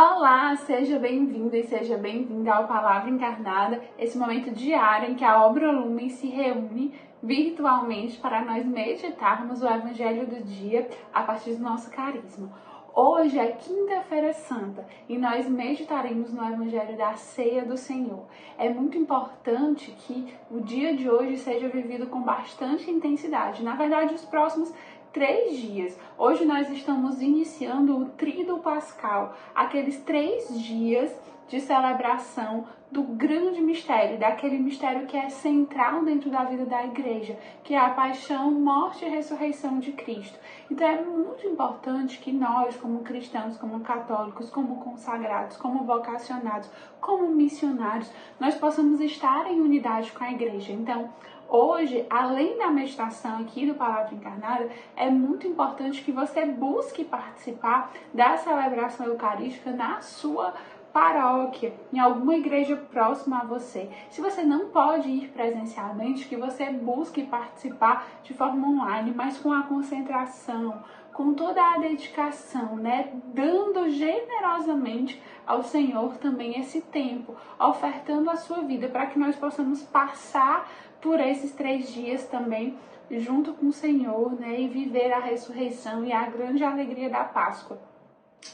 Olá, seja bem-vindo e seja bem-vinda ao Palavra Encarnada, esse momento diário em que a obra Lumen se reúne virtualmente para nós meditarmos o Evangelho do dia a partir do nosso carisma. Hoje é quinta-feira santa e nós meditaremos no Evangelho da Ceia do Senhor. É muito importante que o dia de hoje seja vivido com bastante intensidade. Na verdade, os próximos três dias. Hoje nós estamos iniciando o Tríduo Pascal, aqueles três dias de celebração do grande mistério, daquele mistério que é central dentro da vida da igreja, que é a paixão, morte e ressurreição de Cristo. Então é muito importante que nós, como cristãos, como católicos, como consagrados, como vocacionados, como missionários, nós possamos estar em unidade com a igreja. Então, Hoje, além da meditação aqui do Palavra Encarnada, é muito importante que você busque participar da celebração eucarística na sua paróquia, em alguma igreja próxima a você. Se você não pode ir presencialmente, que você busque participar de forma online, mas com a concentração, com toda a dedicação, né? Dando generosamente ao Senhor também esse tempo, ofertando a sua vida para que nós possamos passar por esses três dias também junto com o Senhor, né? E viver a ressurreição e a grande alegria da Páscoa.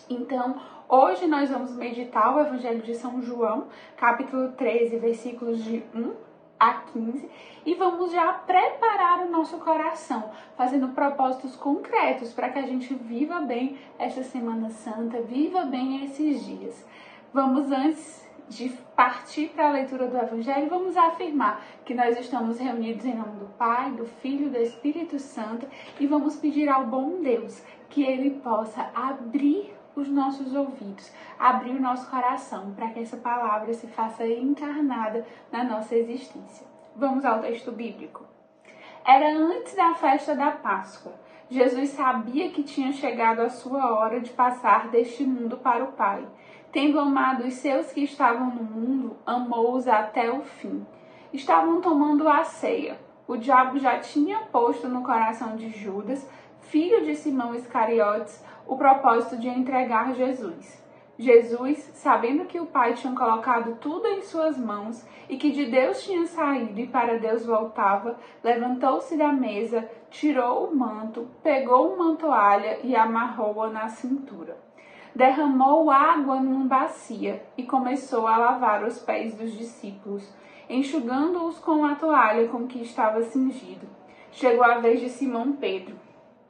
Então, hoje nós vamos meditar o Evangelho de São João, capítulo 13, versículos de 1 a 15, e vamos já preparar o nosso coração, fazendo propósitos concretos para que a gente viva bem esta Semana Santa, viva bem esses dias. Vamos antes de partir para a leitura do Evangelho, vamos afirmar que nós estamos reunidos em nome do Pai, do Filho e do Espírito Santo e vamos pedir ao bom Deus que Ele possa abrir os nossos ouvidos, abrir o nosso coração para que essa palavra se faça encarnada na nossa existência. Vamos ao texto bíblico. Era antes da festa da Páscoa. Jesus sabia que tinha chegado a sua hora de passar deste mundo para o Pai Tendo amado os seus que estavam no mundo, amou-os até o fim. Estavam tomando a ceia. O diabo já tinha posto no coração de Judas, filho de Simão Iscariotes, o propósito de entregar Jesus. Jesus, sabendo que o Pai tinha colocado tudo em suas mãos e que de Deus tinha saído e para Deus voltava, levantou-se da mesa, tirou o manto, pegou uma toalha e amarrou-a na cintura derramou água numa bacia e começou a lavar os pés dos discípulos, enxugando-os com a toalha com que estava cingido. Chegou a vez de Simão Pedro.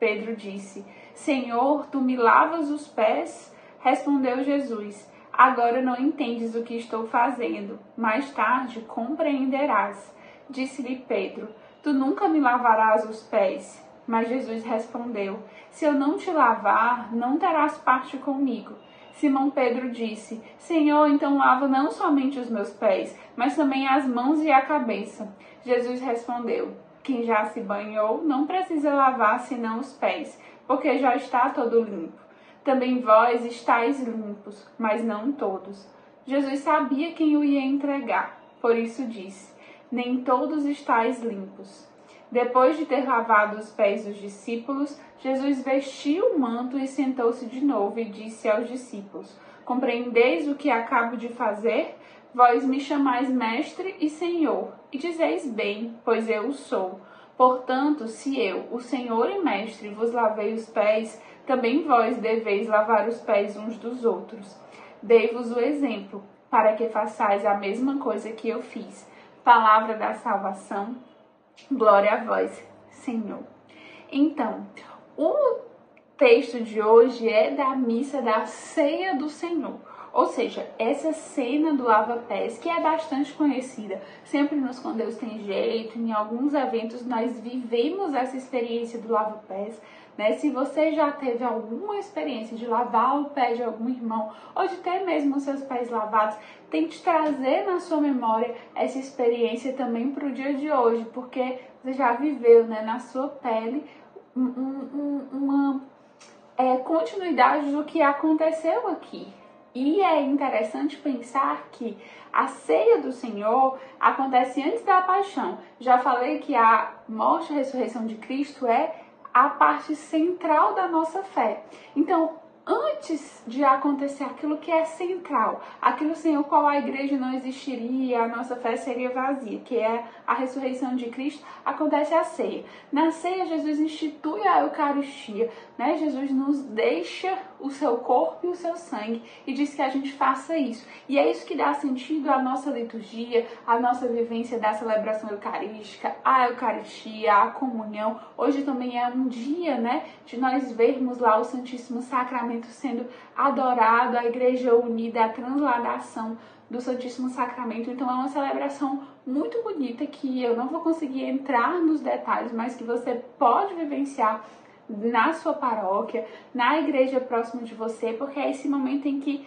Pedro disse: Senhor, tu me lavas os pés? Respondeu Jesus: Agora não entendes o que estou fazendo, mais tarde compreenderás. Disse-lhe Pedro: Tu nunca me lavarás os pés. Mas Jesus respondeu: Se eu não te lavar, não terás parte comigo. Simão Pedro disse: Senhor, então lava não somente os meus pés, mas também as mãos e a cabeça. Jesus respondeu: Quem já se banhou não precisa lavar senão os pés, porque já está todo limpo. Também vós estáis limpos, mas não todos. Jesus sabia quem o ia entregar, por isso disse: Nem todos estáis limpos. Depois de ter lavado os pés dos discípulos, Jesus vestiu o manto e sentou-se de novo e disse aos discípulos: Compreendeis o que acabo de fazer? Vós me chamais mestre e senhor, e dizeis bem, pois eu o sou. Portanto, se eu, o Senhor e Mestre, vos lavei os pés, também vós deveis lavar os pés uns dos outros. Dei-vos o exemplo, para que façais a mesma coisa que eu fiz. Palavra da salvação. Glória a vós, Senhor. Então, o texto de hoje é da missa da Ceia do Senhor. Ou seja, essa cena do lava-pés, que é bastante conhecida, sempre nos Quando Deus Tem Jeito, em alguns eventos nós vivemos essa experiência do lava-pés. Né? Se você já teve alguma experiência de lavar o pé de algum irmão ou de ter mesmo seus pés lavados, tente trazer na sua memória essa experiência também para o dia de hoje, porque você já viveu né, na sua pele um, um, uma é, continuidade do que aconteceu aqui. E é interessante pensar que a ceia do Senhor acontece antes da paixão. Já falei que a morte e a ressurreição de Cristo é a parte central da nossa fé. Então, antes de acontecer aquilo que é central, aquilo sem o qual a igreja não existiria, a nossa fé seria vazia, que é a ressurreição de Cristo, acontece a ceia. Na ceia, Jesus institui a Eucaristia, né? Jesus nos deixa o seu corpo e o seu sangue e diz que a gente faça isso. E é isso que dá sentido à nossa liturgia, à nossa vivência da celebração eucarística, à Eucaristia, à comunhão. Hoje também é um dia, né, de nós vermos lá o Santíssimo Sacramento sendo adorado, a igreja unida, a transladação do Santíssimo Sacramento. Então é uma celebração muito bonita que eu não vou conseguir entrar nos detalhes, mas que você pode vivenciar na sua paróquia, na igreja próxima de você, porque é esse momento em que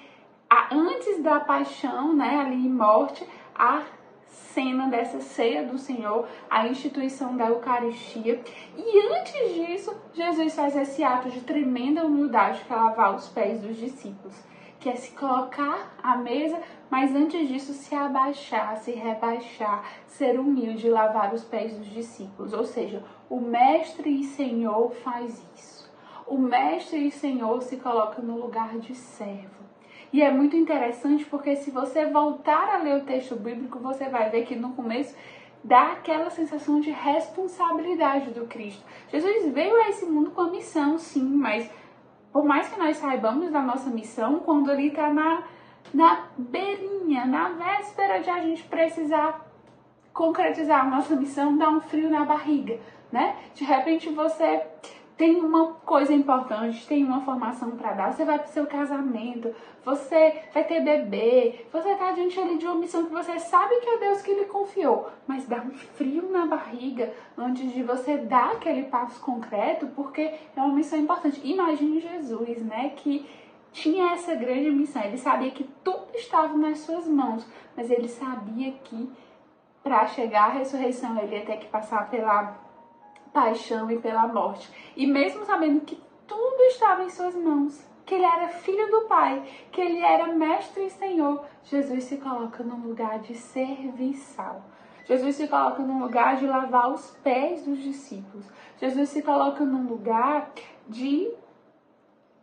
antes da paixão, né, ali morte, a cena dessa ceia do Senhor, a instituição da Eucaristia. E antes disso, Jesus faz esse ato de tremenda humildade que é lavar os pés dos discípulos, que é se colocar à mesa, mas antes disso se abaixar, se rebaixar, ser humilde e lavar os pés dos discípulos. Ou seja, o mestre e Senhor faz isso. O mestre e Senhor se coloca no lugar de servo. E é muito interessante porque se você voltar a ler o texto bíblico, você vai ver que no começo dá aquela sensação de responsabilidade do Cristo. Jesus veio a esse mundo com a missão, sim, mas por mais que nós saibamos da nossa missão, quando ele está na, na beirinha, na véspera de a gente precisar concretizar a nossa missão, dá um frio na barriga, né? De repente você tem uma coisa importante, tem uma formação para dar, você vai pro seu casamento, você vai ter bebê, você tá diante ali de uma missão que você sabe que é Deus que lhe confiou, mas dá um frio na barriga antes de você dar aquele passo concreto, porque é uma missão importante. Imagine Jesus, né, que tinha essa grande missão, ele sabia que tudo estava nas suas mãos, mas ele sabia que para chegar à ressurreição ele ia ter que passar pela paixão e pela morte. E mesmo sabendo que tudo estava em suas mãos, que ele era filho do Pai, que ele era mestre e Senhor, Jesus se coloca num lugar de serviçal. Jesus se coloca num lugar de lavar os pés dos discípulos. Jesus se coloca num lugar de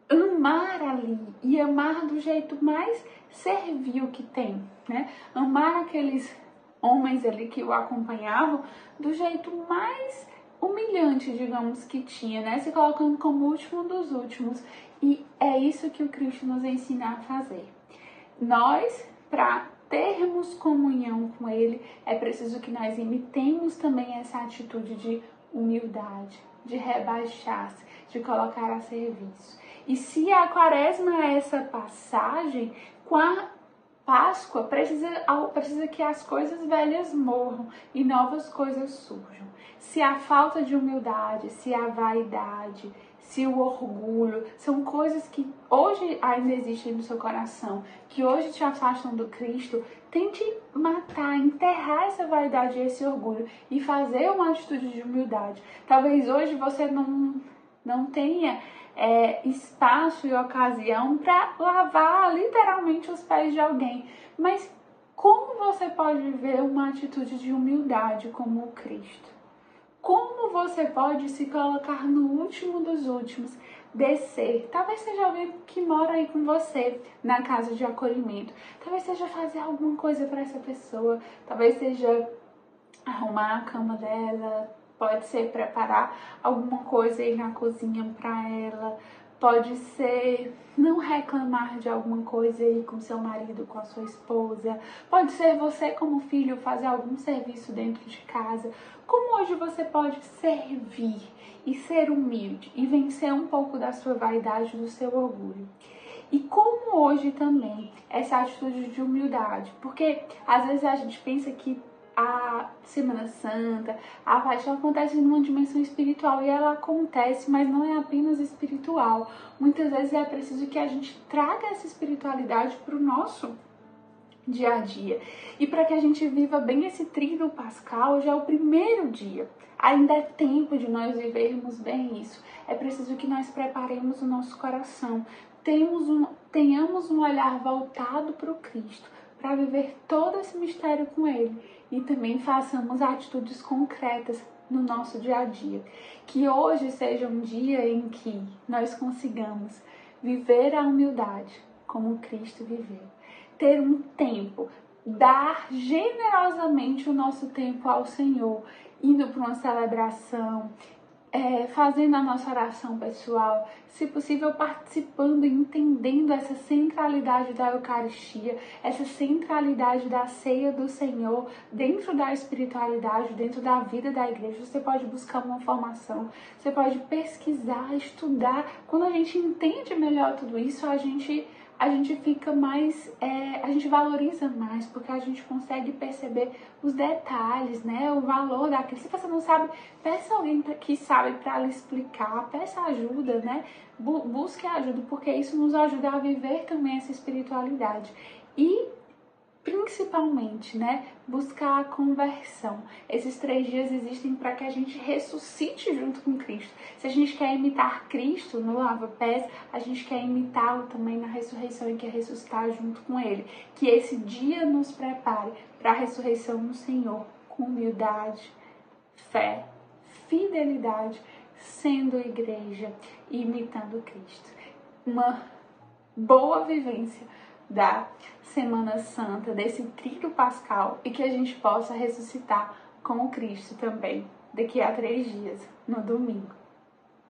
amar ali e amar do jeito mais servil que tem, né? Amar aqueles homens ali que o acompanhavam do jeito mais humilhante, digamos, que tinha, né? Se colocando como último dos últimos. E é isso que o Cristo nos ensina a fazer. Nós, para termos comunhão com Ele, é preciso que nós imitemos também essa atitude de humildade, de rebaixar-se, de colocar a serviço. E se a quaresma é essa passagem, Páscoa precisa, precisa que as coisas velhas morram e novas coisas surjam. Se a falta de humildade, se a vaidade, se o orgulho, são coisas que hoje ainda existem no seu coração, que hoje te afastam do Cristo, tente matar, enterrar essa vaidade e esse orgulho e fazer uma atitude de humildade. Talvez hoje você não, não tenha é, espaço e ocasião para lavar literalmente os pés de alguém. Mas como você pode viver uma atitude de humildade como Cristo? Como você pode se colocar no último dos últimos, descer? Talvez seja alguém que mora aí com você na casa de acolhimento. Talvez seja fazer alguma coisa para essa pessoa. Talvez seja arrumar a cama dela, Pode ser preparar alguma coisa aí na cozinha para ela. Pode ser não reclamar de alguma coisa aí com seu marido, com a sua esposa. Pode ser você, como filho, fazer algum serviço dentro de casa. Como hoje você pode servir e ser humilde e vencer um pouco da sua vaidade, do seu orgulho. E como hoje também essa atitude de humildade, porque às vezes a gente pensa que a Semana Santa, a paixão acontece numa dimensão espiritual e ela acontece, mas não é apenas espiritual. Muitas vezes é preciso que a gente traga essa espiritualidade para o nosso dia a dia. E para que a gente viva bem esse tríduo pascal, já é o primeiro dia. Ainda é tempo de nós vivermos bem isso. É preciso que nós preparemos o nosso coração, tenhamos um, tenhamos um olhar voltado para o Cristo, para viver todo esse mistério com Ele e também façamos atitudes concretas no nosso dia a dia. Que hoje seja um dia em que nós consigamos viver a humildade como Cristo viveu. Ter um tempo, dar generosamente o nosso tempo ao Senhor, indo para uma celebração, é, fazendo a nossa oração pessoal, se possível participando entendendo essa centralidade da Eucaristia, essa centralidade da ceia do Senhor dentro da espiritualidade, dentro da vida da igreja. Você pode buscar uma formação, você pode pesquisar, estudar. Quando a gente entende melhor tudo isso, a gente a gente fica mais, é, a gente valoriza mais, porque a gente consegue perceber os detalhes, né? O valor daquilo. Se você não sabe, peça alguém que sabe para lhe explicar, peça ajuda, né? Busque ajuda, porque isso nos ajuda a viver também essa espiritualidade. E principalmente, né, buscar a conversão. Esses três dias existem para que a gente ressuscite junto com Cristo. Se a gente quer imitar Cristo no lava-pés, a gente quer imitá-lo também na ressurreição e quer ressuscitar junto com Ele. Que esse dia nos prepare para a ressurreição no Senhor com humildade, fé, fidelidade, sendo igreja e imitando Cristo. Uma boa vivência da Semana Santa, desse trio pascal e que a gente possa ressuscitar com o Cristo também daqui a três dias, no domingo.